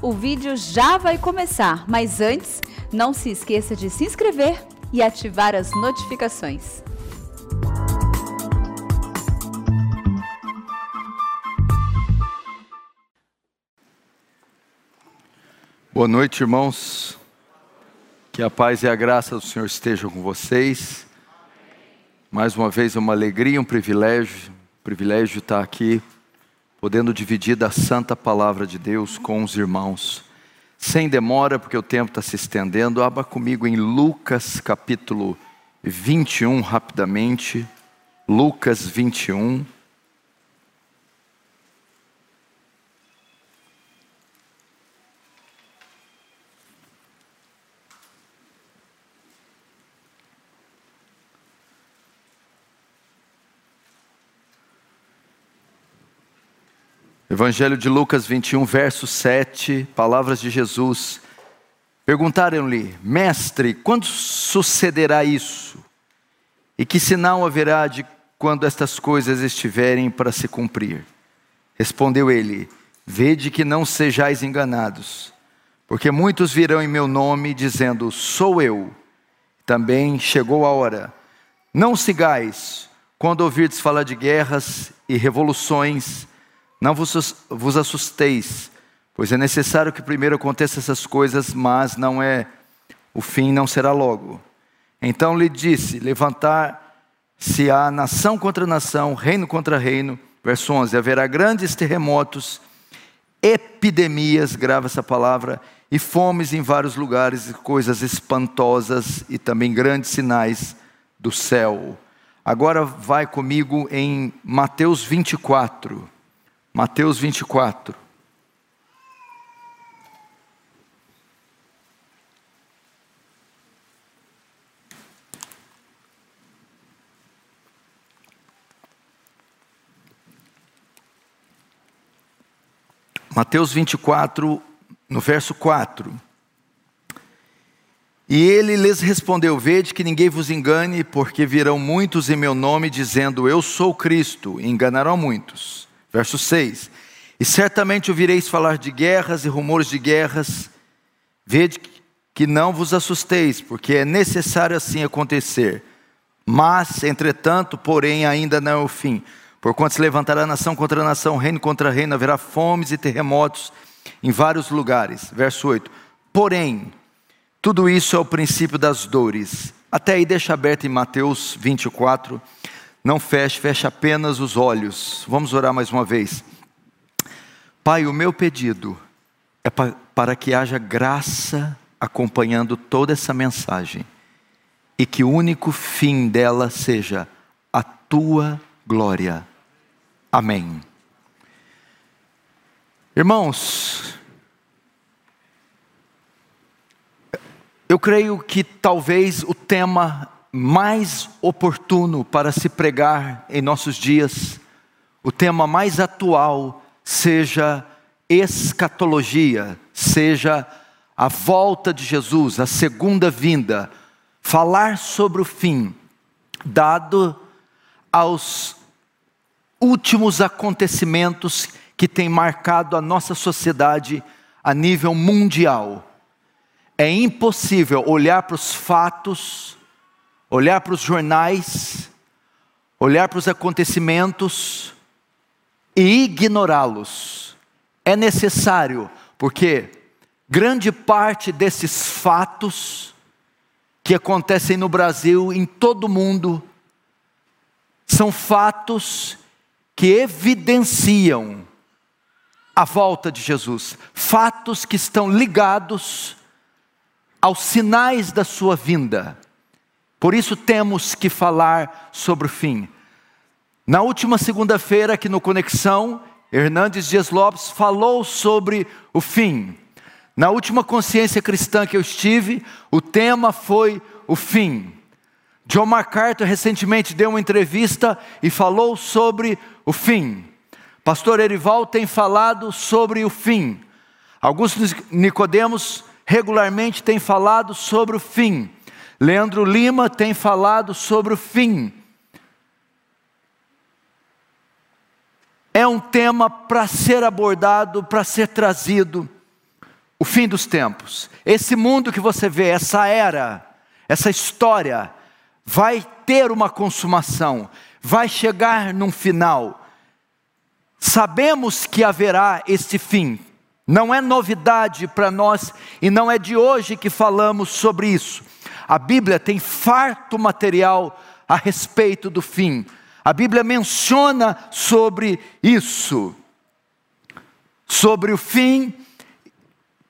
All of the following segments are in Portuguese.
O vídeo já vai começar, mas antes, não se esqueça de se inscrever e ativar as notificações. Boa noite, irmãos. Que a paz e a graça do Senhor estejam com vocês. Mais uma vez é uma alegria, um privilégio, um privilégio estar aqui, podendo dividir da santa palavra de Deus com os irmãos. Sem demora, porque o tempo está se estendendo, abra comigo em Lucas capítulo 21, rapidamente. Lucas 21. Evangelho de Lucas 21, verso 7, palavras de Jesus. Perguntaram-lhe, mestre, quando sucederá isso? E que sinal haverá de quando estas coisas estiverem para se cumprir? Respondeu ele: Vede que não sejais enganados, porque muitos virão em meu nome, dizendo: Sou eu. Também chegou a hora. Não sigais quando ouvirdes falar de guerras e revoluções não vos, assusteis, pois é necessário que primeiro aconteçam essas coisas, mas não é o fim não será logo. Então lhe disse: levantar-se a nação contra nação, reino contra reino. Verso 11: haverá grandes terremotos, epidemias, grava essa palavra, e fomes em vários lugares, e coisas espantosas e também grandes sinais do céu. Agora vai comigo em Mateus 24. Mateus 24. Mateus 24, no verso 4. E ele lhes respondeu: Vede que ninguém vos engane, porque virão muitos em meu nome, dizendo: Eu sou Cristo, e enganarão muitos. Verso 6: E certamente ouvireis falar de guerras e rumores de guerras, vede que não vos assusteis, porque é necessário assim acontecer. Mas, entretanto, porém, ainda não é o fim. Porquanto se levantará nação contra nação, reino contra reino, haverá fomes e terremotos em vários lugares. Verso 8: Porém, tudo isso é o princípio das dores. Até aí deixa aberto em Mateus 24. Não feche, feche apenas os olhos. Vamos orar mais uma vez. Pai, o meu pedido é para que haja graça acompanhando toda essa mensagem e que o único fim dela seja a tua glória. Amém. Irmãos, eu creio que talvez o tema mais oportuno para se pregar em nossos dias, o tema mais atual seja escatologia, seja a volta de Jesus, a segunda vinda, falar sobre o fim, dado aos últimos acontecimentos que têm marcado a nossa sociedade a nível mundial. É impossível olhar para os fatos olhar para os jornais, olhar para os acontecimentos e ignorá-los. É necessário, porque grande parte desses fatos que acontecem no Brasil, em todo o mundo, são fatos que evidenciam a volta de Jesus, fatos que estão ligados aos sinais da sua vinda. Por isso temos que falar sobre o fim. Na última segunda-feira, aqui no Conexão, Hernandes Dias Lopes falou sobre o fim. Na última consciência cristã que eu estive, o tema foi o fim. John MacArthur recentemente deu uma entrevista e falou sobre o fim. Pastor Erival tem falado sobre o fim. Alguns Nicodemos regularmente têm falado sobre o fim. Leandro Lima tem falado sobre o fim. É um tema para ser abordado, para ser trazido, o fim dos tempos. Esse mundo que você vê, essa era, essa história, vai ter uma consumação, vai chegar num final. Sabemos que haverá este fim, não é novidade para nós e não é de hoje que falamos sobre isso. A Bíblia tem farto material a respeito do fim. A Bíblia menciona sobre isso, sobre o fim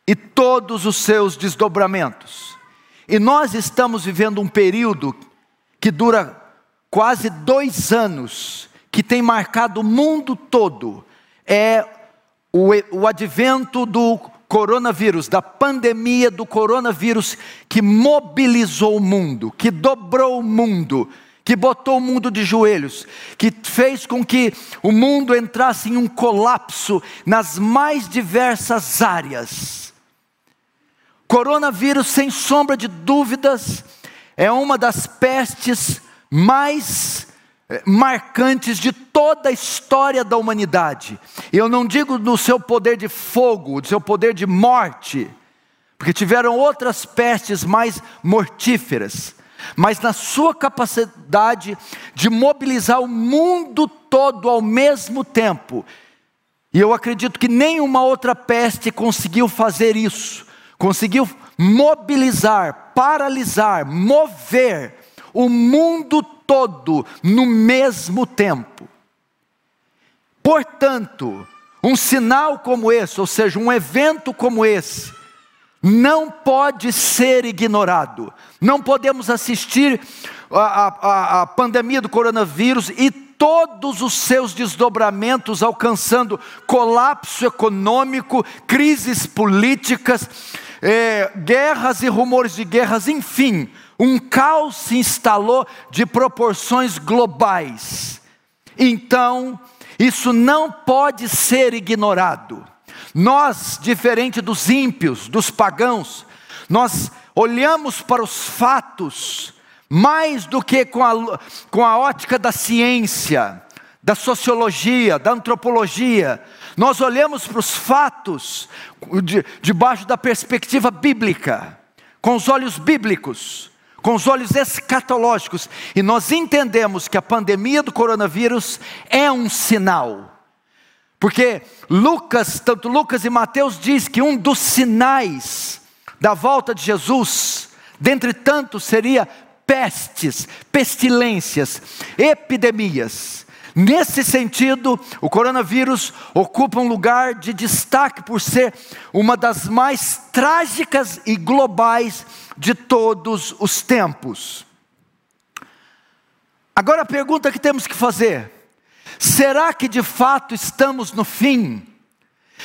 e todos os seus desdobramentos. E nós estamos vivendo um período que dura quase dois anos, que tem marcado o mundo todo. É o, advento do coronavírus, da pandemia do coronavírus, que mobilizou o mundo, que dobrou o mundo que botou o mundo de joelhos, que fez com que o mundo entrasse em um colapso nas mais diversas áreas. Coronavírus, sem sombra de dúvidas, é uma das pestes mais marcantes de toda a história da humanidade. Eu não digo no seu poder de fogo, do seu poder de morte, porque tiveram outras pestes mais mortíferas mas na sua capacidade de mobilizar o mundo todo ao mesmo tempo. E eu acredito que nenhuma outra peste conseguiu fazer isso, conseguiu mobilizar, paralisar, mover o mundo todo no mesmo tempo. Portanto, um sinal como esse, ou seja, um evento como esse, não pode ser ignorado. Não podemos assistir a, a, a, pandemia do coronavírus e todos os seus desdobramentos alcançando colapso econômico, crises políticas, é, guerras e rumores de guerras, enfim, um caos se instalou de proporções globais. Então, isso não pode ser ignorado. Nós, diferente dos ímpios, dos pagãos, nós olhamos para os fatos mais do que com a, com a ótica da ciência, da sociologia, da antropologia. Nós olhamos para os fatos de, debaixo da perspectiva bíblica, com os olhos bíblicos, com os olhos escatológicos, e nós entendemos que a pandemia do coronavírus é um sinal porque Lucas, tanto Lucas e Mateus diz que um dos sinais da volta de Jesus, dentre tantos, seria pestes, pestilências, epidemias. Nesse sentido, o coronavírus ocupa um lugar de destaque por ser uma das mais trágicas e globais de todos os tempos. Agora a pergunta que temos que fazer: Será que de fato estamos no fim?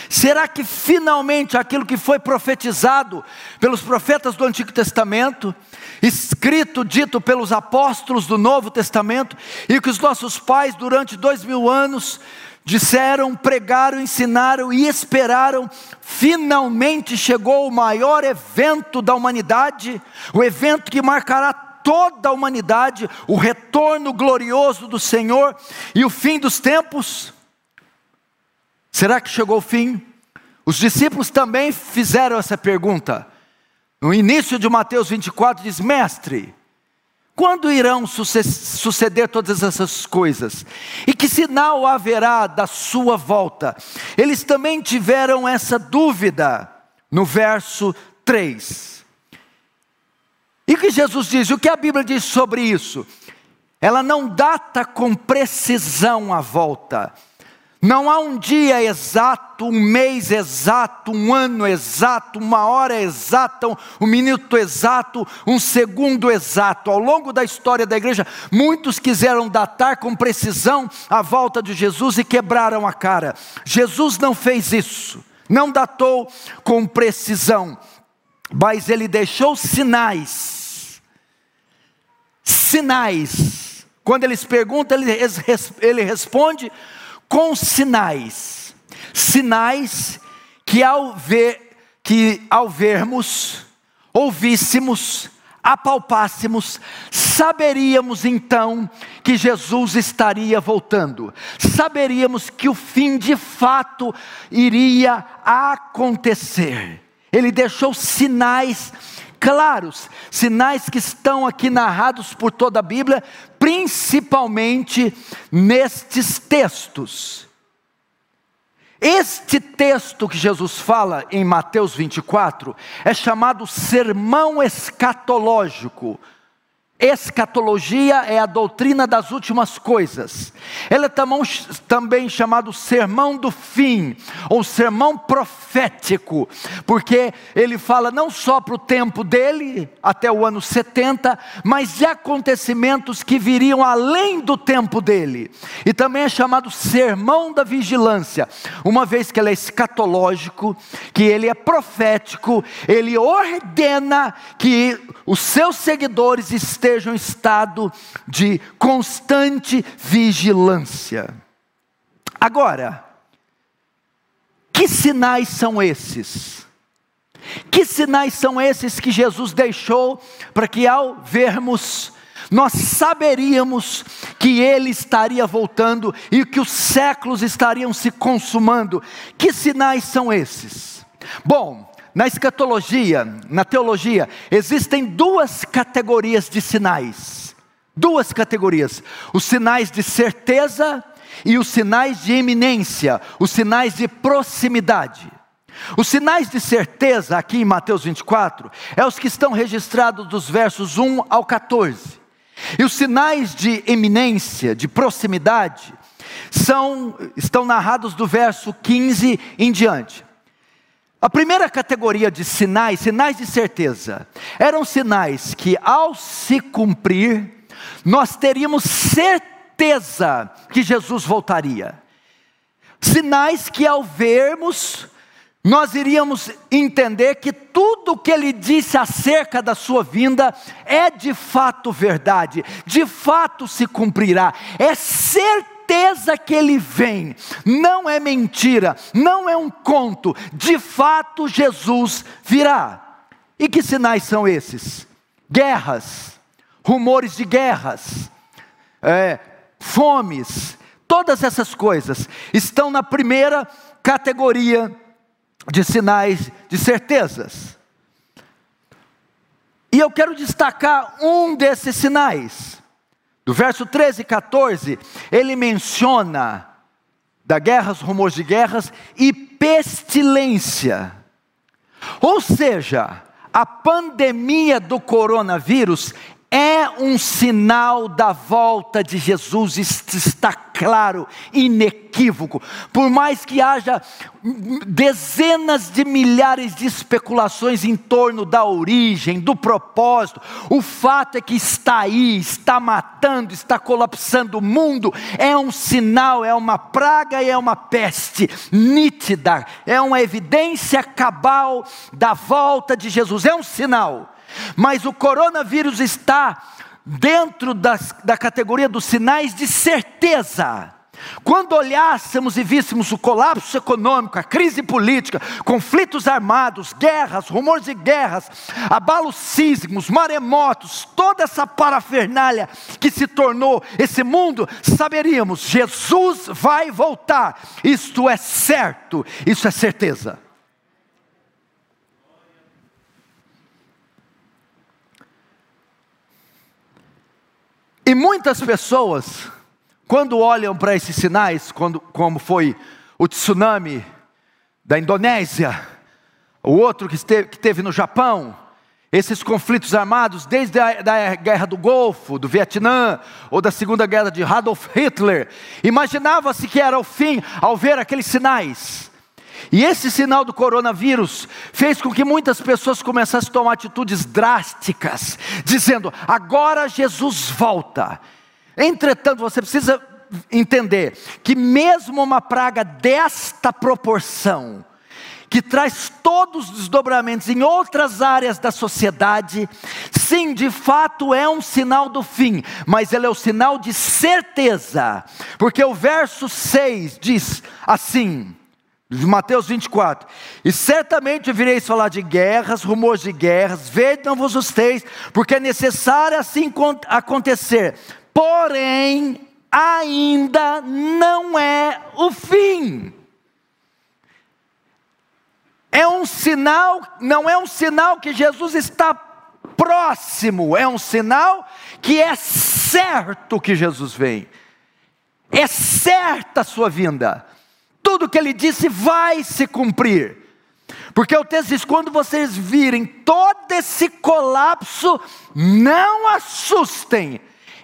Será que finalmente aquilo que foi profetizado pelos profetas do Antigo Testamento, escrito, dito pelos apóstolos do Novo Testamento, e que os nossos pais durante dois mil anos disseram, pregaram, ensinaram e esperaram, finalmente chegou o maior evento da humanidade, o evento que marcará toda a humanidade, o retorno glorioso do Senhor e o fim dos tempos? Será que chegou o fim? Os discípulos também fizeram essa pergunta. No início de Mateus 24 diz: Mestre, quando irão suceder todas essas coisas? E que sinal haverá da sua volta? Eles também tiveram essa dúvida no verso 3. E que Jesus diz? O que a Bíblia diz sobre isso? Ela não data com precisão a volta. Não há um dia exato, um mês exato, um ano exato, uma hora exata, um minuto exato, um segundo exato. Ao longo da história da igreja, muitos quiseram datar com precisão a volta de Jesus e quebraram a cara. Jesus não fez isso, não datou com precisão mas ele deixou sinais. Sinais. Quando eles perguntam, ele, responde com sinais. Sinais que ao ver, que ao vermos, ouvíssemos, apalpássemos, saberíamos então que Jesus estaria voltando, saberíamos que o fim de fato iria acontecer. ele deixou sinais claros, sinais que estão aqui narrados por toda a Bíblia, principalmente nestes textos. Este texto que Jesus fala em Mateus 24 é chamado sermão escatológico Escatologia é a doutrina das últimas coisas. Ela é também chamado sermão do fim, ou sermão profético, porque ele fala não só para o tempo dele, até o ano 70, mas de acontecimentos que viriam além do tempo dele. E também é chamado sermão da vigilância, uma vez que ele é escatológico, que ele é profético, ele ordena que os seus seguidores estejam estejam em estado de constante vigilância. Agora, que sinais são esses? Que sinais são esses que Jesus deixou para que ao vermos nós saberíamos que ele estaria voltando e que os séculos estariam se consumando. Que sinais são esses? Bom, na escatologia, na teologia, existem duas categorias de sinais. Duas categorias: os sinais de certeza e os sinais de eminência, os sinais de proximidade. Os sinais de certeza, aqui em Mateus 24, é os que estão registrados dos versos 1 ao 14. E os sinais de eminência, de proximidade, são, estão narrados do verso 15 em diante. A primeira categoria de sinais, sinais de certeza, eram sinais que ao se cumprir, nós teríamos certeza que Jesus voltaria. Sinais que ao vermos, nós iríamos entender que tudo o que ele disse acerca da sua vinda é de fato verdade, de fato se cumprirá, é certeza certeza que ele vem, não é mentira, não é um conto, de fato Jesus virá. E que sinais são esses? Guerras, rumores de guerras, é, fomes, todas essas coisas estão na primeira categoria de sinais de certezas. E eu quero destacar um desses sinais. Do verso 13 e 14, ele menciona da guerras, rumores de guerras e pestilência. Ou seja, a pandemia do coronavírus é um sinal da volta de Jesus, está claro, inequívoco. Por mais que haja dezenas de milhares de especulações em torno da origem, do propósito, o fato é que está aí, está matando, está colapsando o mundo, é um sinal, é uma praga e é uma peste nítida, é uma evidência cabal da volta de Jesus, é um sinal. Mas o coronavírus está dentro das, da categoria dos sinais de certeza. Quando olhássemos e víssemos o colapso econômico, a crise política, conflitos armados, guerras, rumores de guerras, abalos sísmicos, maremotos, toda essa parafernália que se tornou esse mundo, saberíamos: Jesus vai voltar. Isto é certo, isso é certeza. E muitas pessoas, quando olham para esses sinais, quando, como foi o tsunami da Indonésia, o outro que, esteve, que teve no Japão, esses conflitos armados, desde a da guerra do Golfo, do Vietnã, ou da segunda guerra de Adolf Hitler, imaginava-se que era o fim ao ver aqueles sinais. E esse sinal do coronavírus fez com que muitas pessoas começassem a tomar atitudes drásticas, dizendo: agora Jesus volta. Entretanto, você precisa entender que, mesmo uma praga desta proporção, que traz todos os desdobramentos em outras áreas da sociedade, sim, de fato é um sinal do fim, mas ele é o sinal de certeza, porque o verso 6 diz assim: de Mateus 24. E certamente vireis falar de guerras, rumores de guerras, não vos esteis, porque é necessário assim acontecer. Porém, ainda não é o fim. É um sinal, não é um sinal que Jesus está próximo, é um sinal que é certo que Jesus vem. É certa a sua vinda. Tudo que ele disse vai se cumprir. Porque o texto diz: quando vocês virem todo esse colapso, não assustem,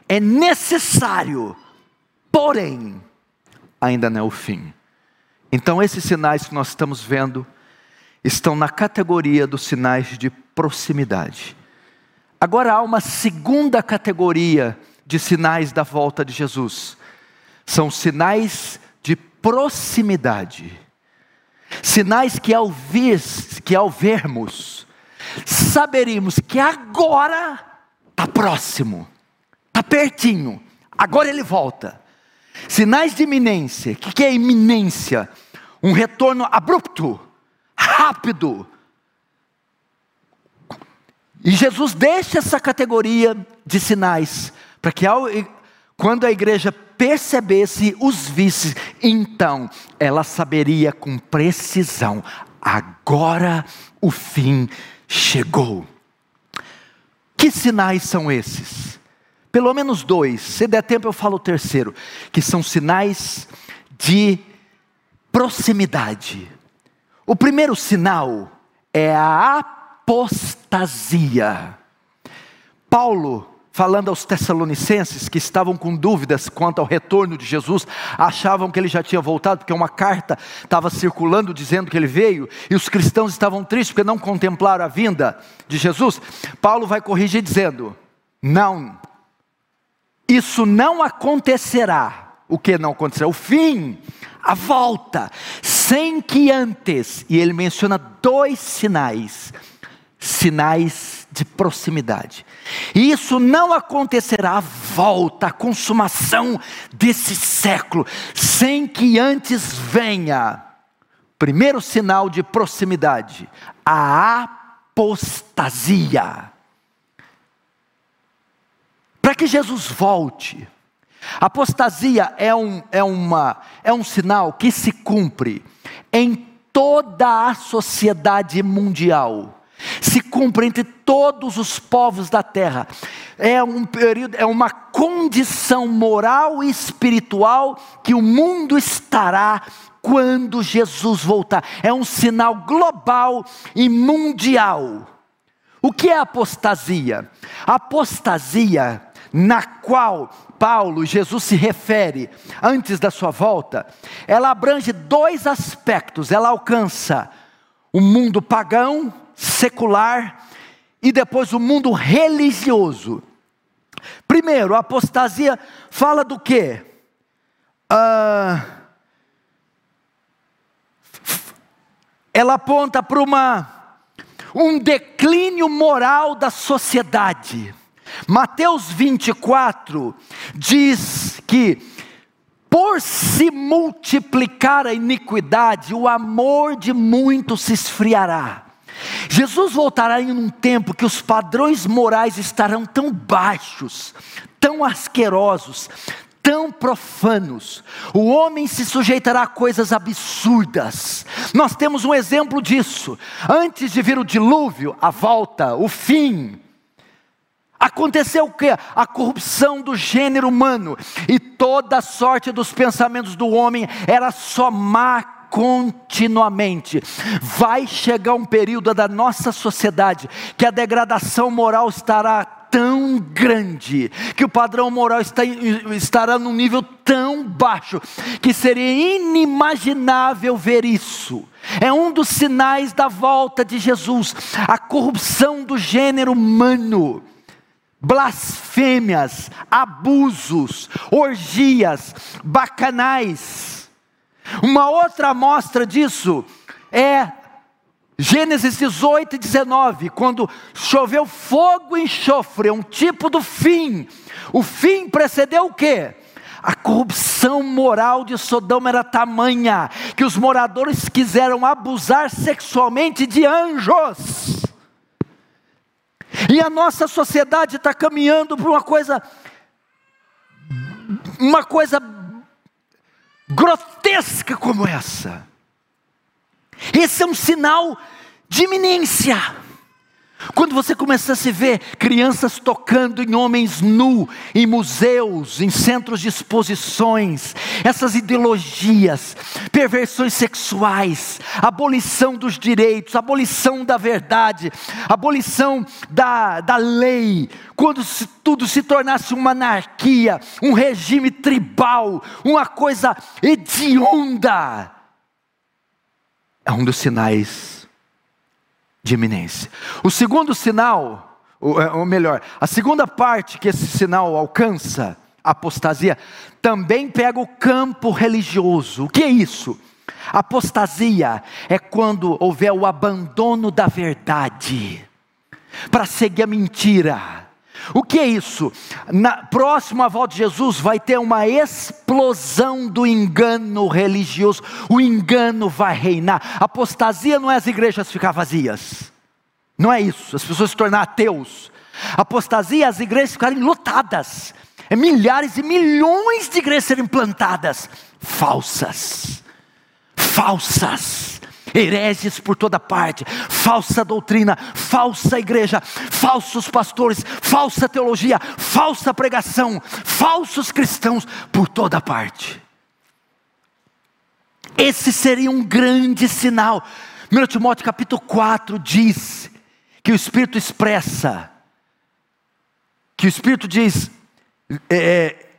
é necessário, porém, ainda não é o fim. Então, esses sinais que nós estamos vendo estão na categoria dos sinais de proximidade. Agora há uma segunda categoria de sinais da volta de Jesus. São sinais proximidade. Sinais que ao, vir, que ao vermos, saberíamos que agora está próximo, está pertinho, agora ele volta. Sinais de iminência, o que, que é iminência? Um retorno abrupto, rápido. E Jesus deixa essa categoria de sinais, para que ao, quando a igreja percebesse os visse, então ela saberia com precisão: agora o fim chegou. Que sinais são esses? Pelo menos dois, se der tempo eu falo o terceiro, que são sinais de proximidade. O primeiro sinal é a apostasia. Paulo falando aos Tessalonicenses que estavam com dúvidas quanto ao retorno de Jesus, achavam que ele já tinha voltado, porque uma carta estava circulando dizendo que ele veio, e os cristãos estavam tristes porque não contemplaram a vinda de Jesus. Paulo vai corrigir dizendo: não, isso não acontecerá. O que não acontecerá? O fim, a volta, sem que antes, e ele menciona dois sinais, sinais de proximidade. E isso não acontecerá a volta, a consumação desse século, sem que antes venha. Primeiro sinal de proximidade, a apostasia. Para que Jesus volte, apostasia é um, é, uma, é um sinal que se cumpre em toda a sociedade mundial se cumpre entre todos os povos da terra. É um período, é uma condição moral e espiritual que o mundo estará quando Jesus voltar. É um sinal global e mundial. O que é apostasia? Apostasia na qual Paulo, Jesus se refere antes da sua volta, ela abrange dois aspectos. Ela alcança o mundo pagão, secular e depois o mundo religioso. Primeiro, a apostasia fala do quê? Ah, ela aponta para uma um declínio moral da sociedade. Mateus 24 diz que por se multiplicar a iniquidade, o amor de muitos se esfriará. Jesus voltará em um tempo que os padrões morais estarão tão baixos, tão asquerosos, tão profanos. O homem se sujeitará a coisas absurdas. Nós temos um exemplo disso. Antes de vir o dilúvio, a volta, o fim. Aconteceu o que? A corrupção do gênero humano e toda a sorte dos pensamentos do homem era só má continuamente. Vai chegar um período da nossa sociedade que a degradação moral estará tão grande, que o padrão moral está, estará num nível tão baixo, que seria inimaginável ver isso. É um dos sinais da volta de Jesus, a corrupção do gênero humano blasfêmias, abusos, orgias, bacanais, uma outra amostra disso é Gênesis 18 e 19, quando choveu fogo e enxofre, é um tipo do fim. O fim precedeu o quê? A corrupção moral de Sodoma era tamanha que os moradores quiseram abusar sexualmente de anjos. E a nossa sociedade está caminhando para uma coisa, uma coisa grotesca como essa. Esse é um sinal de iminência. Quando você começa a se ver crianças tocando em homens nu, em museus, em centros de exposições, essas ideologias, perversões sexuais, abolição dos direitos, abolição da verdade, abolição da, da lei, quando se, tudo se tornasse uma anarquia, um regime tribal, uma coisa hedionda, é um dos sinais de iminência. O segundo sinal, ou, é, ou melhor, a segunda parte que esse sinal alcança, apostasia, também pega o campo religioso. O que é isso? Apostasia é quando houver o abandono da verdade para seguir a mentira. O que é isso? Na próxima volta de Jesus vai ter uma explosão do engano religioso. O engano vai reinar. Apostasia não é as igrejas ficar vazias. Não é isso. As pessoas se tornar ateus. Apostasia é as igrejas ficarem lotadas. É milhares e milhões de igrejas serem plantadas falsas. Falsas hereges por toda parte, falsa doutrina, falsa igreja, falsos pastores, falsa teologia, falsa pregação, falsos cristãos por toda parte. Esse seria um grande sinal. 1 Timóteo capítulo 4 diz que o Espírito expressa, que o Espírito diz é, é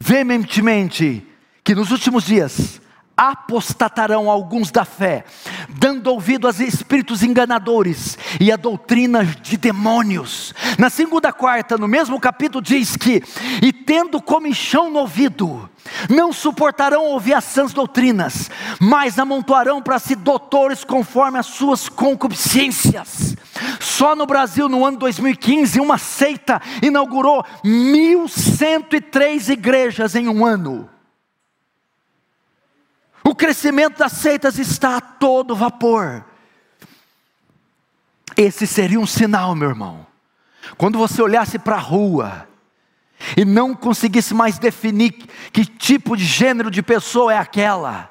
veementemente que nos últimos dias apostatarão alguns da fé, dando ouvido aos espíritos enganadores e a doutrinas de demônios. Na segunda quarta, no mesmo capítulo, diz que, e tendo comichão no ouvido, não suportarão ouvir as sãs doutrinas, mas amontoarão para si doutores conforme as suas concupiscências. Só no Brasil, no ano 2015, uma seita inaugurou 1.103 igrejas em um ano. O crescimento das seitas está a todo vapor. Esse seria um sinal, meu irmão. Quando você olhasse para a rua e não conseguisse mais definir que tipo de gênero de pessoa é aquela,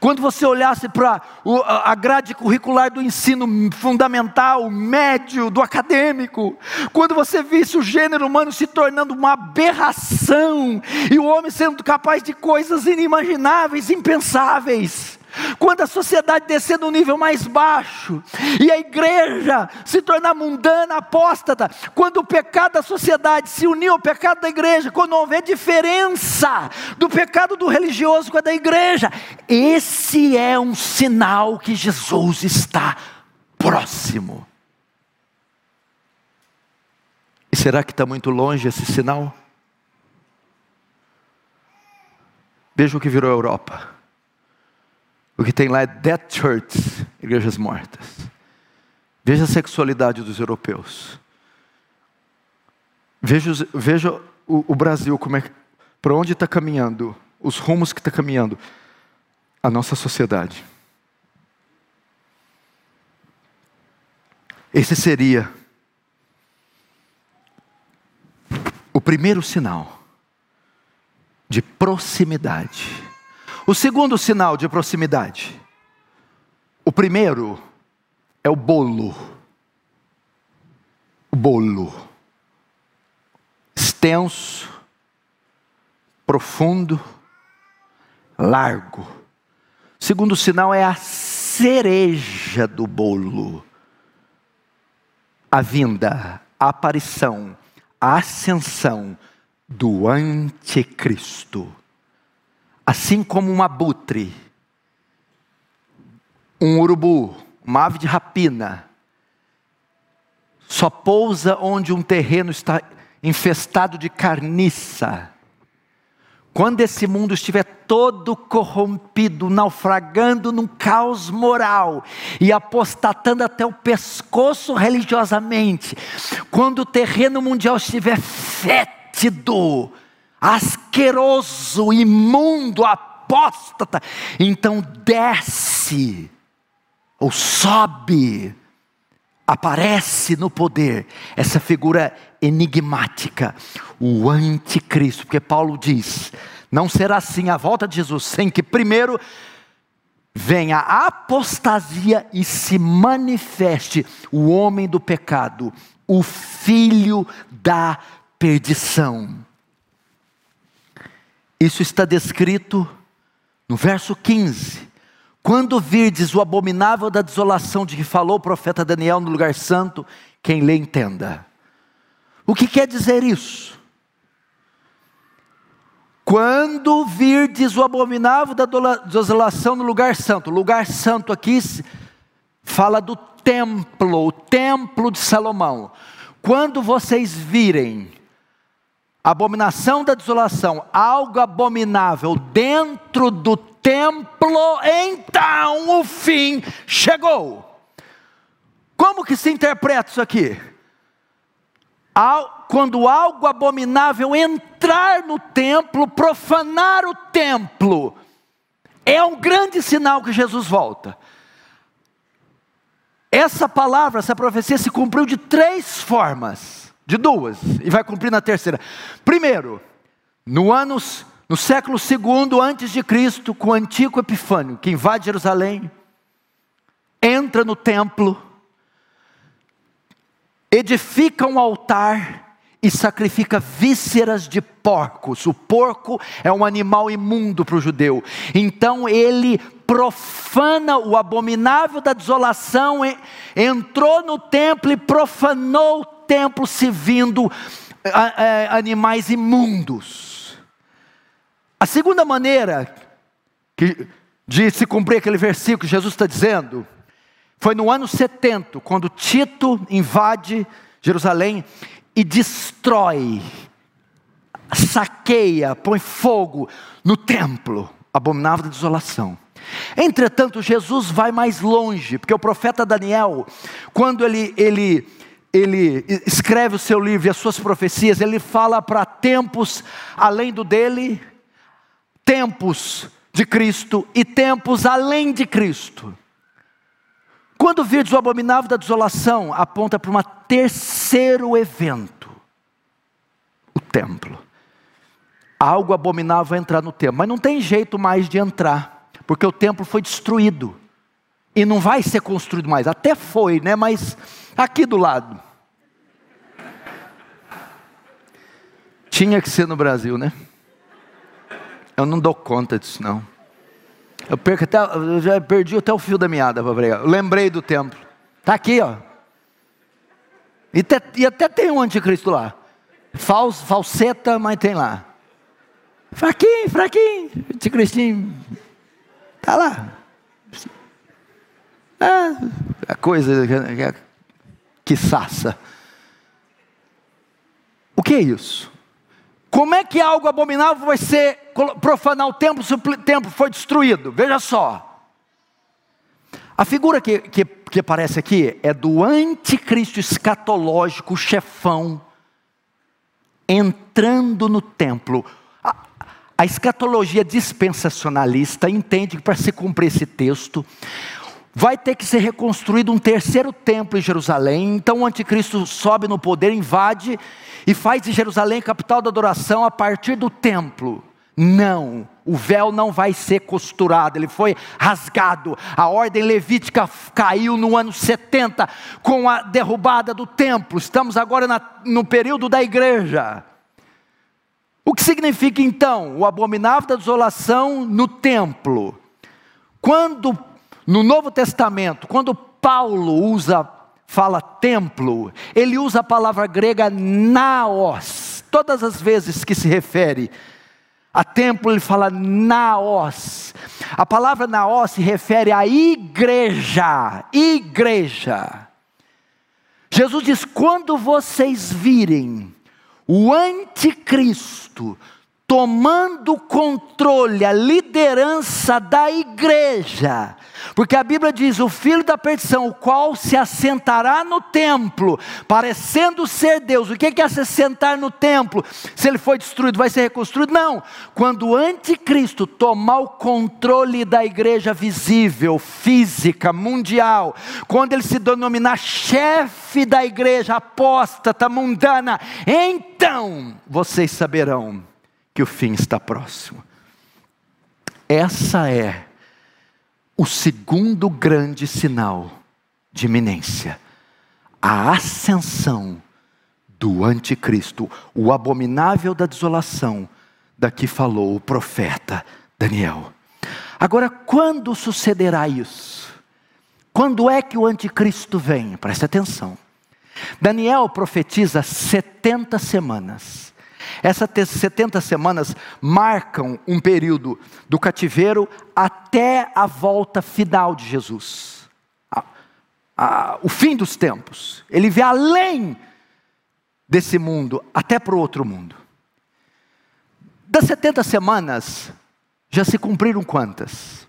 quando você olhasse para a grade curricular do ensino fundamental, médio, do acadêmico, quando você visse o gênero humano se tornando uma aberração e o homem sendo capaz de coisas inimagináveis, impensáveis, quando a sociedade descer no nível mais baixo e a igreja se tornar mundana, apóstata, quando o pecado da sociedade se unir ao pecado da igreja, quando houver diferença do pecado do religioso com a da igreja, esse é um sinal que Jesus está próximo. E será que está muito longe esse sinal? Veja o que virou a Europa. O que tem lá é dead churches, igrejas mortas. Veja a sexualidade dos europeus. Veja, veja o, o Brasil, como é, para onde está caminhando, os rumos que está caminhando a nossa sociedade. Esse seria o primeiro sinal de proximidade o segundo sinal de proximidade. O primeiro é o bolo. O bolo. Extenso, profundo, largo. O segundo sinal é a cereja do bolo. A vinda, a aparição, a ascensão do anticristo assim como um abutre, um urubu, uma ave de rapina, só pousa onde um terreno está infestado de carniça. Quando esse mundo estiver todo corrompido, naufragando num caos moral e apostatando até o pescoço religiosamente, quando o terreno mundial estiver fétido, asqueroso, imundo, apóstata. Então desce, ou sobe, aparece no poder essa figura enigmática, o anticristo, porque Paulo diz: não será assim a volta de Jesus sem que primeiro venha a apostasia e se manifeste o homem do pecado, o filho da perdição. Isso está descrito no verso 15. Quando virdes o abominável da desolação de que falou o profeta Daniel no lugar santo, quem lê entenda. O que quer dizer isso? Quando virdes o abominável da desolação no lugar santo, lugar santo aqui fala do templo, o templo de Salomão. Quando vocês virem abominação da desolação, algo abominável dentro do templo, então o fim chegou. Como que se interpreta isso aqui? Quando algo abominável entrar no templo, profanar o templo, é um grande sinal que Jesus volta. Essa palavra, essa profecia se cumpriu de três formas, de duas, e vai cumprir na terceira. Primeiro, no anos, no século segundo antes de Cristo, com o antigo Epifânio, que invade Jerusalém, entra no templo, edifica um altar e sacrifica vísceras de porcos. O porco é um animal imundo para o judeu. Então ele profana o abominável da desolação, entrou no templo e profanou o templo, se vindo animais imundos. A segunda maneira de se cumprir aquele versículo que Jesus está dizendo foi no ano 70, quando Tito invade Jerusalém e destrói, saqueia, põe fogo no templo, abominável da desolação. Entretanto, Jesus vai mais longe, porque o profeta Daniel, quando ele, ele, ele escreve o seu livro e as suas profecias, ele fala para tempos além do dele, tempos de Cristo e tempos além de Cristo. Quando virdes o abominável da desolação, aponta para um terceiro evento: o templo. Algo abominável entrar no templo, mas não tem jeito mais de entrar, porque o templo foi destruído e não vai ser construído mais. Até foi, né? Mas aqui do lado. Tinha que ser no Brasil, né? Eu não dou conta disso, não. Eu, perco até, eu já perdi até o fio da meada para pregar. Eu lembrei do templo. Está aqui, ó. E, te, e, até tem um anticristo lá. Fals, falseta, mas tem lá. Fraquinho, fraquinho. Anticristinho. Está lá. É, a coisa que, que saça. O que é isso? Como é que algo abominável vai ser profanar o templo se o templo foi destruído? Veja só. A figura que, que, que aparece aqui é do anticristo escatológico, chefão, entrando no templo. A, a escatologia dispensacionalista entende que para se cumprir esse texto, vai ter que ser reconstruído um terceiro templo em Jerusalém. Então o anticristo sobe no poder, invade e faz de Jerusalém capital da adoração a partir do templo. Não, o véu não vai ser costurado, ele foi rasgado. A ordem levítica caiu no ano 70 com a derrubada do templo. Estamos agora na, no período da igreja. O que significa então o abominável da desolação no templo? Quando no Novo Testamento, quando Paulo usa fala templo, ele usa a palavra grega naos. Todas as vezes que se refere a templo, ele fala naos. A palavra naos se refere à igreja, igreja. Jesus diz: quando vocês virem o anticristo tomando controle, a liderança da igreja, porque a Bíblia diz: o filho da perdição, o qual se assentará no templo, parecendo ser Deus. O que é se assentar no templo? Se ele foi destruído, vai ser reconstruído? Não. Quando o anticristo tomar o controle da igreja visível, física, mundial, quando ele se denominar chefe da igreja apóstata, mundana, então vocês saberão que o fim está próximo. Essa é o segundo grande sinal de iminência, a ascensão do anticristo, o abominável da desolação, da que falou o profeta Daniel. Agora, quando sucederá isso? Quando é que o anticristo vem? Preste atenção. Daniel profetiza 70 semanas. Essas 70 semanas marcam um período do cativeiro até a volta final de Jesus. A, a, o fim dos tempos. Ele vê além desse mundo, até para o outro mundo. Das 70 semanas, já se cumpriram quantas?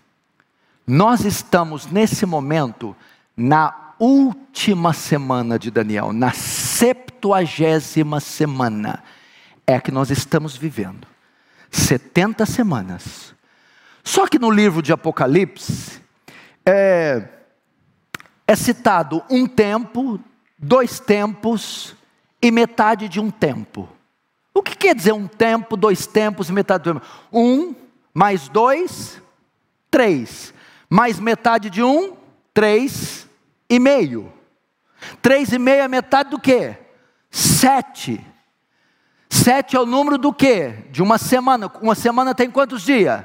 Nós estamos nesse momento na última semana de Daniel, na septuagésima semana, é a que nós estamos vivendo. 70 semanas. Só que no livro de Apocalipse, é, é citado um tempo, dois tempos e metade de um tempo. O que quer dizer um tempo, dois tempos e metade do tempo? Um mais dois, três. Mais metade de um, três e meio. Três e meio é metade do que? Sete. Sete é o número do que? De uma semana. Uma semana tem quantos dias?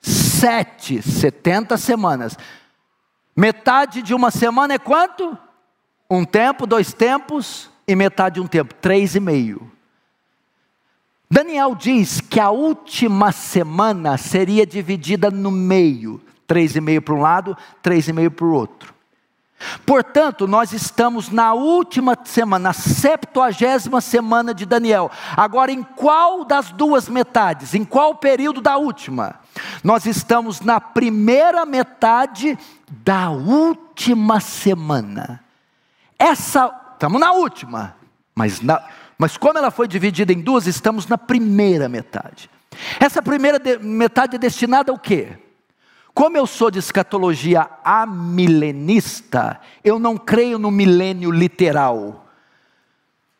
Sete. Setenta semanas. Metade de uma semana é quanto? Um tempo, dois tempos e metade de um tempo. Três e meio. Daniel diz que a última semana seria dividida no meio. Três e meio para um lado, três e meio para o outro. Portanto, nós estamos na última semana, na septuagésima semana de Daniel. Agora, em qual das duas metades? Em qual período da última? Nós estamos na primeira metade da última semana. Essa, estamos na última, mas, na, mas como ela foi dividida em duas, estamos na primeira metade. Essa primeira de, metade é destinada ao quê? Como eu sou de escatologia amilenista, eu não creio no milênio literal.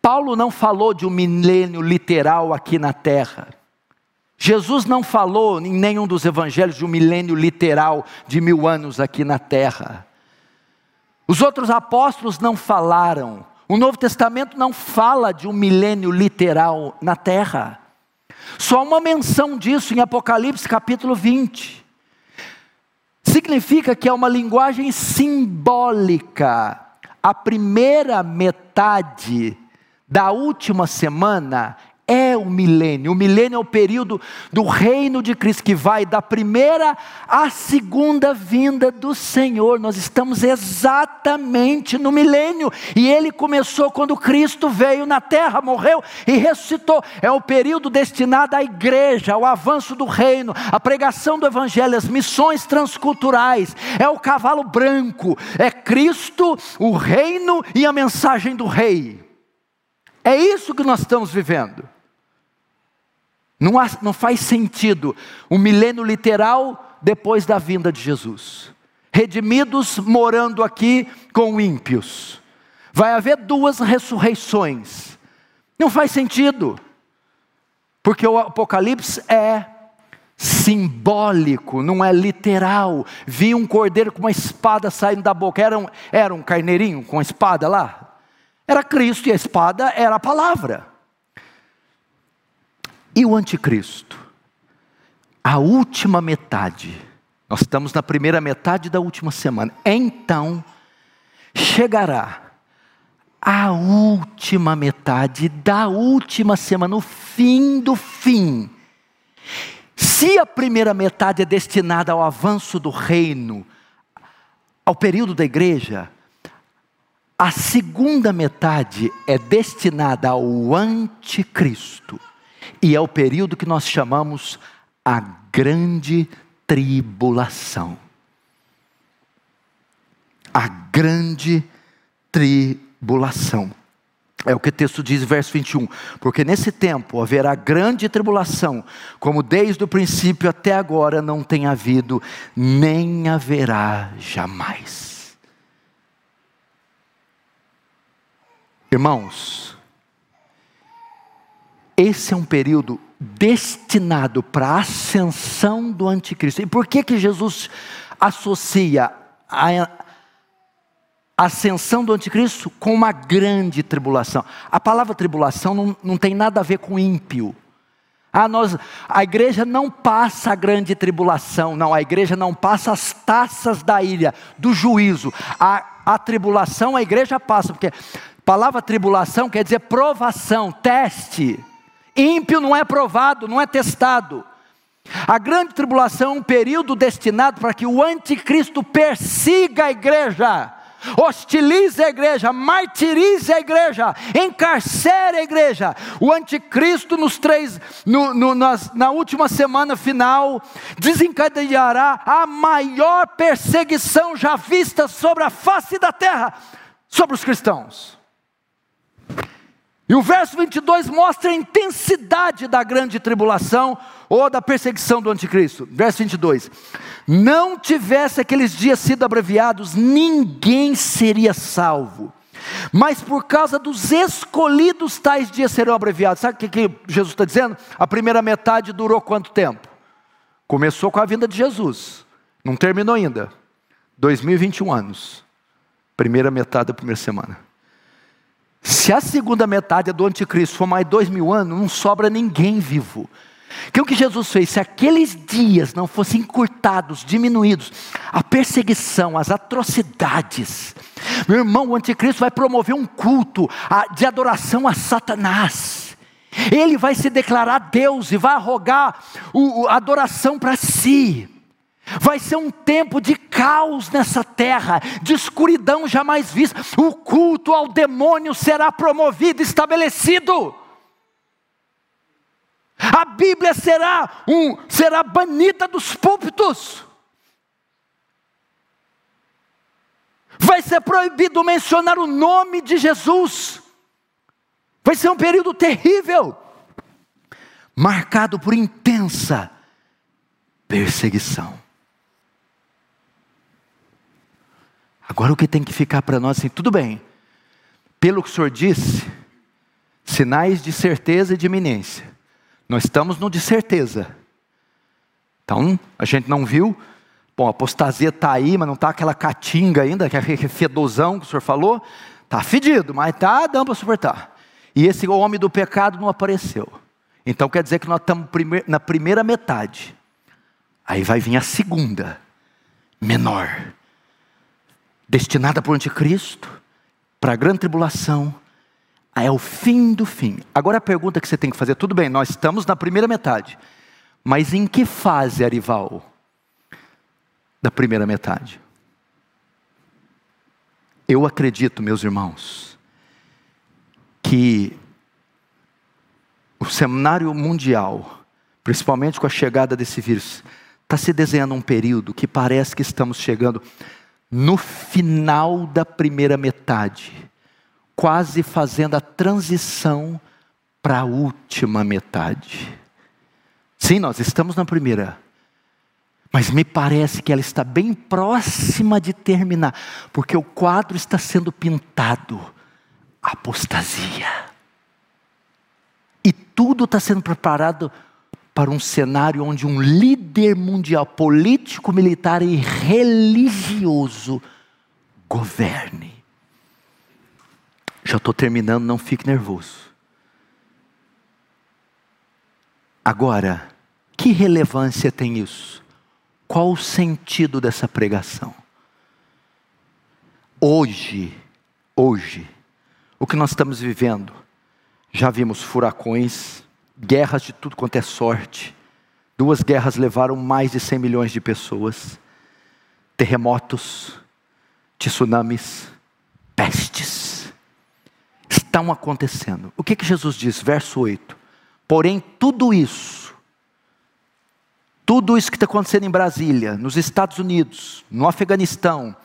Paulo não falou de um milênio literal aqui na terra. Jesus não falou em nenhum dos evangelhos de um milênio literal de mil anos aqui na terra. Os outros apóstolos não falaram. O Novo Testamento não fala de um milênio literal na terra. Só uma menção disso em Apocalipse capítulo 20 significa que é uma linguagem simbólica. A primeira metade da última semana é o milênio. O milênio é o período do reino de Cristo que vai da primeira à segunda vinda do Senhor. Nós estamos exatamente no milênio e ele começou quando Cristo veio na terra, morreu e ressuscitou. É o período destinado à igreja, ao avanço do reino, à pregação do evangelho, às missões transculturais. É o cavalo branco, é Cristo, o reino e a mensagem do rei. É isso que nós estamos vivendo. Não, há, não faz sentido o milênio literal depois da vinda de Jesus. Redimidos morando aqui com ímpios. Vai haver duas ressurreições. Não faz sentido. Porque o Apocalipse é simbólico, não é literal. Vi um cordeiro com uma espada saindo da boca. Era um, era um carneirinho com a espada lá? Era Cristo e a espada era a palavra. E o anticristo? A última metade. Nós estamos na primeira metade da última semana. Então, chegará a última metade da última semana, o fim do fim. Se a primeira metade é destinada ao avanço do reino, ao período da igreja, a segunda metade é destinada ao anticristo. E é o período que nós chamamos a grande tribulação. A grande tribulação. É o que o texto diz, verso 21. Porque nesse tempo haverá grande tribulação, como desde o princípio até agora não tem havido, nem haverá jamais. Irmãos, esse é um período destinado para a ascensão do anticristo. E por que que Jesus associa a ascensão do anticristo com uma grande tribulação. A palavra tribulação não, não tem nada a ver com ímpio. Ah, nós, a igreja não passa a grande tribulação, não, a igreja não passa as taças da ilha, do juízo. A, a tribulação a igreja passa, porque a palavra tribulação quer dizer provação, teste. Ímpio não é provado, não é testado. A grande tribulação é um período destinado para que o anticristo persiga a igreja hostilize a igreja, martirize a igreja, encarcere a igreja. O anticristo nos três, no, no, nas, na última semana final, desencadeará a maior perseguição já vista sobre a face da terra, sobre os cristãos. E o verso 22 mostra a intensidade da grande tribulação ou da perseguição do anticristo. Verso 22. Não tivesse aqueles dias sido abreviados, ninguém seria salvo. Mas por causa dos escolhidos, tais dias serão abreviados. Sabe o que, que Jesus está dizendo? A primeira metade durou quanto tempo? Começou com a vinda de Jesus, não terminou ainda. 2021 anos. Primeira metade da primeira semana. Se a segunda metade do anticristo for mais dois mil anos, não sobra ninguém vivo. Que o que Jesus fez, se aqueles dias não fossem encurtados, diminuídos, a perseguição, as atrocidades, meu irmão, o anticristo vai promover um culto de adoração a Satanás. Ele vai se declarar Deus e vai arrogar a adoração para si. Vai ser um tempo de caos nessa terra, de escuridão jamais vista. O culto ao demônio será promovido, estabelecido. A Bíblia será um será banida dos púlpitos. Vai ser proibido mencionar o nome de Jesus. Vai ser um período terrível, marcado por intensa perseguição. Agora o que tem que ficar para nós assim, tudo bem. Pelo que o senhor disse, sinais de certeza e de iminência. Nós estamos no de certeza. Então, a gente não viu. Bom, a apostasia está aí, mas não está aquela catinga ainda, aquele fedozão que o senhor falou. Está fedido, mas está dando para suportar. E esse homem do pecado não apareceu. Então quer dizer que nós estamos na primeira metade. Aí vai vir a segunda, menor, destinada o anticristo, para a grande tribulação, é o fim do fim. Agora a pergunta que você tem que fazer, tudo bem, nós estamos na primeira metade, mas em que fase, Arival, da primeira metade? Eu acredito, meus irmãos, que o cenário mundial, principalmente com a chegada desse vírus, está se desenhando um período que parece que estamos chegando no final da primeira metade quase fazendo a transição para a última metade. Sim, nós estamos na primeira, mas me parece que ela está bem próxima de terminar, porque o quadro está sendo pintado apostasia. E tudo está sendo preparado para um cenário onde um líder mundial, político, militar e religioso governe. Já estou terminando, não fique nervoso. Agora, que relevância tem isso? Qual o sentido dessa pregação? Hoje, hoje, o que nós estamos vivendo, já vimos furacões, guerras de tudo quanto é sorte. Duas guerras levaram mais de 100 milhões de pessoas, terremotos, tsunamis, pestes estão acontecendo. O que, que Jesus diz? Verso 8. Porém, tudo isso, tudo isso que está acontecendo em Brasília, nos Estados Unidos, no Afeganistão,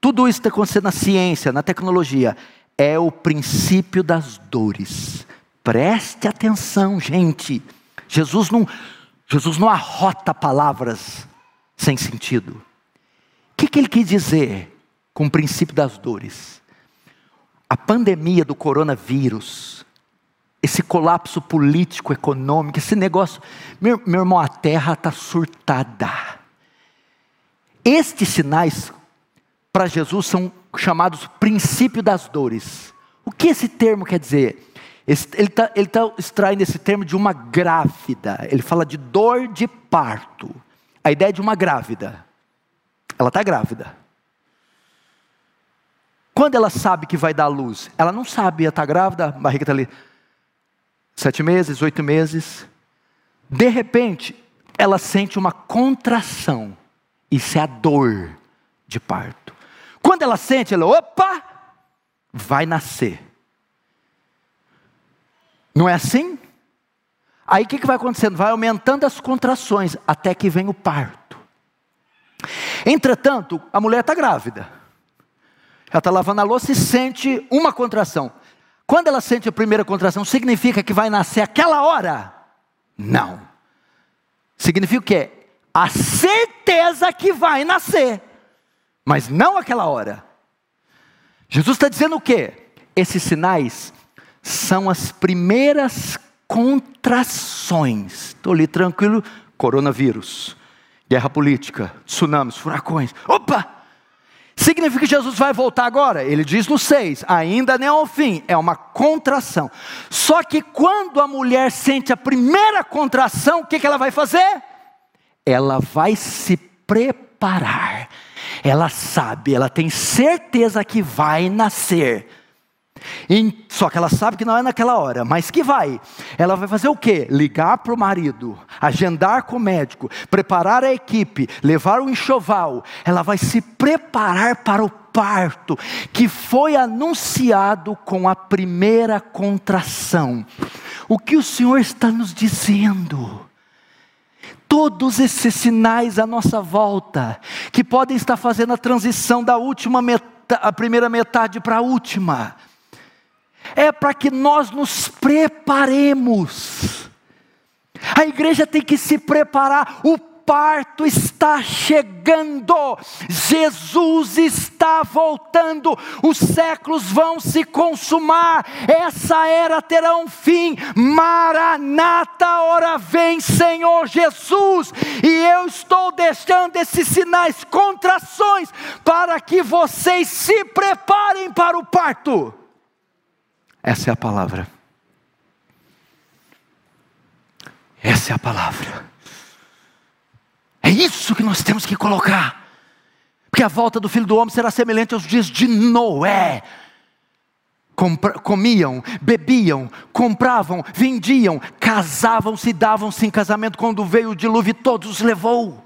tudo isso que está acontecendo na ciência, na tecnologia, é o princípio das dores. Preste atenção, gente. Jesus não, Jesus não arrota palavras sem sentido. O que, que ele quis dizer com o princípio das dores? a pandemia do coronavírus, esse colapso político, econômico, esse negócio. Meu, meu irmão, a terra está surtada. Estes sinais, para Jesus, são chamados princípio das dores. O que esse termo quer dizer? Ele está ele tá extraindo esse termo de uma grávida. Ele fala de dor de parto. A ideia é de uma grávida. Ela está grávida. Quando ela sabe que vai dar luz? Ela não sabe, ela está grávida, a barriga está ali. Sete meses, oito meses. De repente, ela sente uma contração. Isso é a dor de parto. Quando ela sente, ela, opa, vai nascer. Não é assim? Aí o que, que vai acontecendo? Vai aumentando as contrações até que vem o parto. Entretanto, a mulher está grávida. Ela está lavando a louça e sente uma contração. Quando ela sente a primeira contração, significa que vai nascer aquela hora? Não. Significa o quê? A certeza que vai nascer, mas não aquela hora. Jesus está dizendo o quê? Esses sinais são as primeiras contrações. Estou ali tranquilo, coronavírus, guerra política, tsunamis, furacões. Opa! Significa que Jesus vai voltar agora? Ele diz no 6, ainda nem ao fim, é uma contração. Só que quando a mulher sente a primeira contração, o que, que ela vai fazer? Ela vai se preparar. Ela sabe, ela tem certeza que vai nascer. Só que ela sabe que não é naquela hora, mas que vai. Ela vai fazer o quê? Ligar para o marido, agendar com o médico, preparar a equipe, levar o enxoval. Ela vai se preparar para o parto, que foi anunciado com a primeira contração. O que o Senhor está nos dizendo? todos esses sinais à nossa volta, que podem estar fazendo a transição da última metade, a primeira metade para a última é para que nós nos preparemos. A igreja tem que se preparar, o parto está chegando, Jesus está voltando, os séculos vão se consumar, essa era terá um fim. Maranata, hora vem, Senhor Jesus, e eu estou deixando esses sinais, contrações, para que vocês se preparem para o parto. Essa é a palavra. Essa é a palavra. É isso que nós temos que colocar. Porque a volta do filho do homem será semelhante aos dias de Noé. Compra, comiam, bebiam, compravam, vendiam, casavam-se, davam-se em casamento. Quando veio o dilúvio, todos os levou.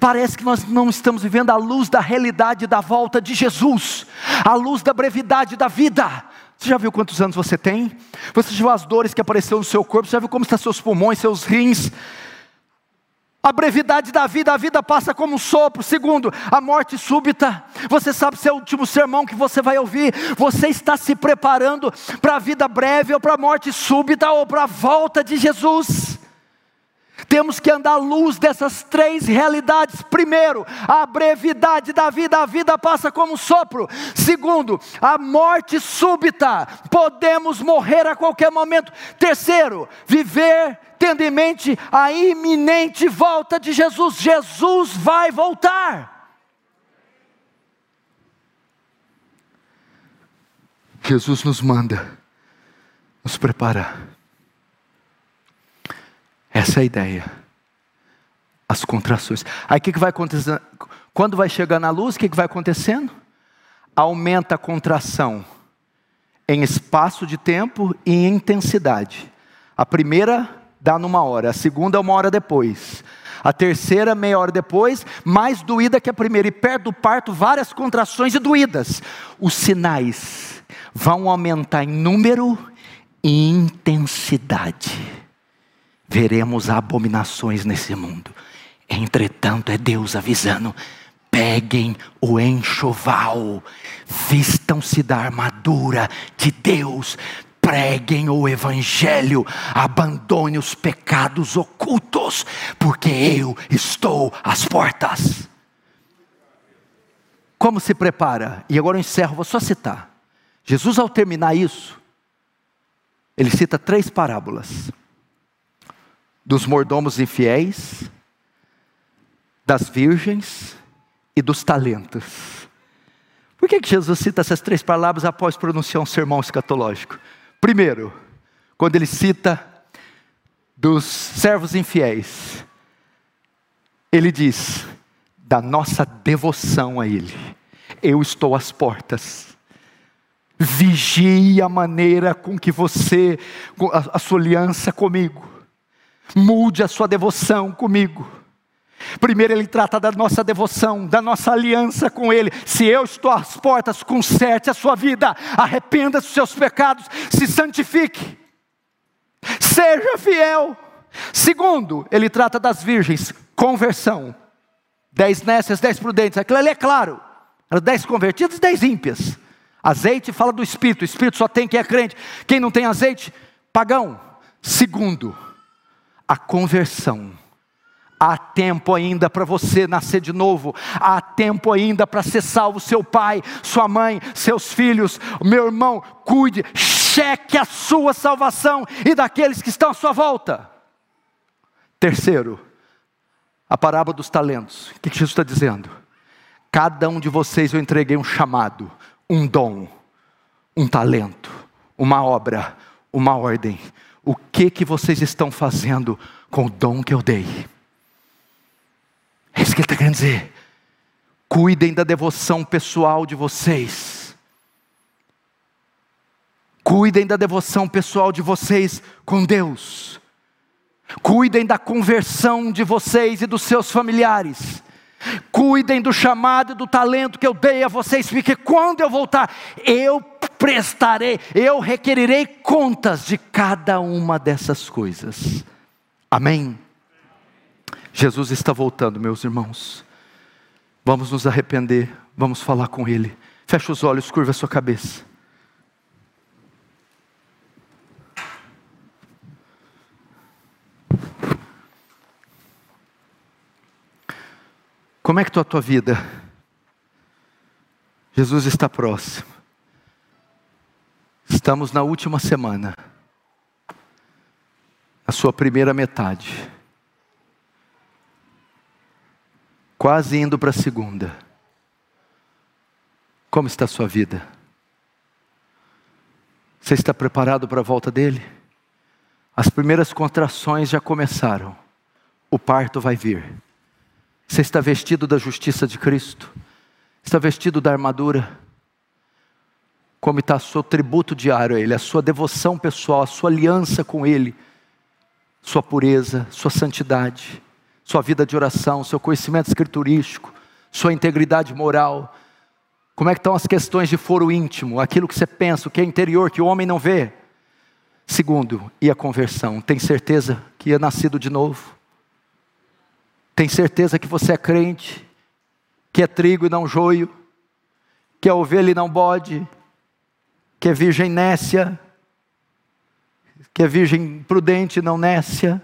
Parece que nós não estamos vivendo a luz da realidade da volta de Jesus, a luz da brevidade da vida. Você já viu quantos anos você tem? Você já viu as dores que apareceram no seu corpo? Você já viu como estão seus pulmões, seus rins? A brevidade da vida, a vida passa como um sopro. Segundo, a morte súbita. Você sabe se é o último sermão que você vai ouvir. Você está se preparando para a vida breve ou para a morte súbita ou para a volta de Jesus. Temos que andar à luz dessas três realidades. Primeiro, a brevidade da vida, a vida passa como um sopro. Segundo, a morte súbita, podemos morrer a qualquer momento. Terceiro, viver tendo em mente a iminente volta de Jesus. Jesus vai voltar. Jesus nos manda nos preparar. Essa é a ideia. As contrações. Aí o que, que vai acontecendo? Quando vai chegar na luz, o que, que vai acontecendo? Aumenta a contração em espaço de tempo e em intensidade. A primeira dá numa hora, a segunda uma hora depois. A terceira, meia hora depois, mais doída que a primeira. E perto do parto, várias contrações e doídas. Os sinais vão aumentar em número e intensidade veremos abominações nesse mundo. Entretanto, é Deus avisando: peguem o enxoval, vistam-se da armadura de Deus, preguem o Evangelho, abandone os pecados ocultos, porque eu estou às portas. Como se prepara? E agora eu encerro, vou só citar. Jesus, ao terminar isso, ele cita três parábolas dos mordomos infiéis, das virgens e dos talentos. Por que, que Jesus cita essas três palavras após pronunciar um sermão escatológico? Primeiro, quando ele cita dos servos infiéis, ele diz da nossa devoção a Ele. Eu estou às portas. Vigie a maneira com que você, a, a sua aliança comigo, mude a sua devoção comigo. Primeiro, ele trata da nossa devoção, da nossa aliança com Ele. Se eu estou às portas, conserte a sua vida, arrependa dos seus pecados, se santifique, seja fiel. Segundo, ele trata das virgens, conversão. Dez nécias, dez prudentes, aquilo ali é claro. Dez convertidos, dez ímpias. Azeite fala do Espírito, o Espírito só tem quem é crente. Quem não tem azeite, pagão. Segundo, a conversão. Há tempo ainda para você nascer de novo, há tempo ainda para ser salvo. Seu pai, sua mãe, seus filhos, meu irmão, cuide, cheque a sua salvação e daqueles que estão à sua volta. Terceiro, a parábola dos talentos. O que Jesus está dizendo? Cada um de vocês eu entreguei um chamado, um dom, um talento, uma obra, uma ordem. O que que vocês estão fazendo com o dom que eu dei? É isso que ele está querendo dizer. Cuidem da devoção pessoal de vocês. Cuidem da devoção pessoal de vocês com Deus. Cuidem da conversão de vocês e dos seus familiares. Cuidem do chamado e do talento que eu dei a vocês, porque quando eu voltar, eu prestarei, eu requerirei contas de cada uma dessas coisas. Amém? Jesus está voltando, meus irmãos. Vamos nos arrepender, vamos falar com Ele. Feche os olhos, curva a sua cabeça. Como é que está a tua vida? Jesus está próximo. Estamos na última semana, a sua primeira metade, quase indo para a segunda. Como está a sua vida? Você está preparado para a volta dele? As primeiras contrações já começaram, o parto vai vir. Você está vestido da justiça de Cristo? Está vestido da armadura? Como está o seu tributo diário a Ele, a sua devoção pessoal, a sua aliança com Ele, sua pureza, sua santidade, sua vida de oração, seu conhecimento escriturístico, sua integridade moral. Como é que estão as questões de foro íntimo, aquilo que você pensa, o que é interior, que o homem não vê? Segundo, e a conversão? Tem certeza que é nascido de novo? Tem certeza que você é crente, que é trigo e não joio, que é ovelha e não bode, que é virgem nécia, que é virgem prudente não nécia.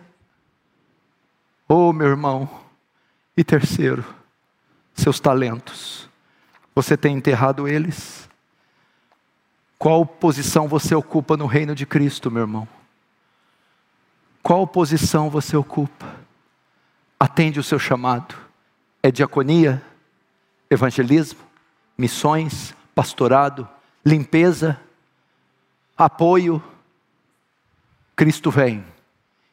Oh, meu irmão. E terceiro, seus talentos. Você tem enterrado eles? Qual posição você ocupa no reino de Cristo, meu irmão? Qual posição você ocupa? atende o seu chamado. É diaconia, evangelismo, missões, pastorado, limpeza, apoio. Cristo vem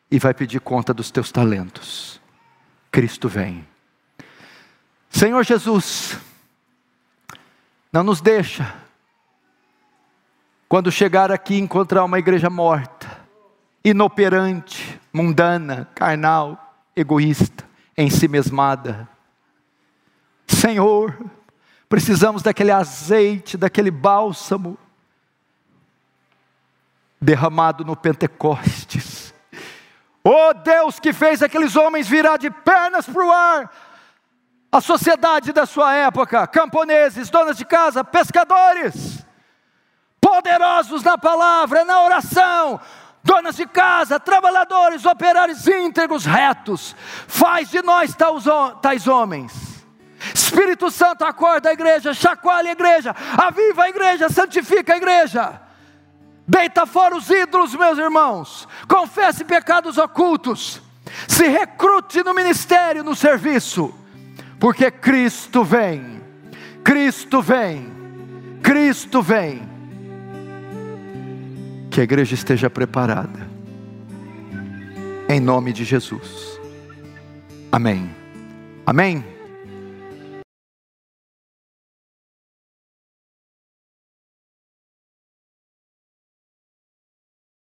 e vai pedir conta dos teus talentos. Cristo vem. Senhor Jesus, não nos deixa, quando chegar aqui, encontrar uma igreja morta, inoperante, mundana, carnal, egoísta, em si mesmada. Senhor, precisamos daquele azeite, daquele bálsamo derramado no Pentecostes. Oh Deus que fez aqueles homens virar de pernas para o ar, a sociedade da sua época, camponeses, donas de casa, pescadores, poderosos na palavra, na oração, donas de casa, trabalhadores, operários íntegros, retos, faz de nós tais homens. Espírito Santo acorda a igreja, chacoalha a igreja, aviva a igreja, santifica a igreja. Deita fora os ídolos, meus irmãos. Confesse pecados ocultos. Se recrute no ministério, no serviço. porque Cristo vem, Cristo vem, Cristo vem. Que a igreja esteja preparada, em nome de Jesus. Amém. Amém.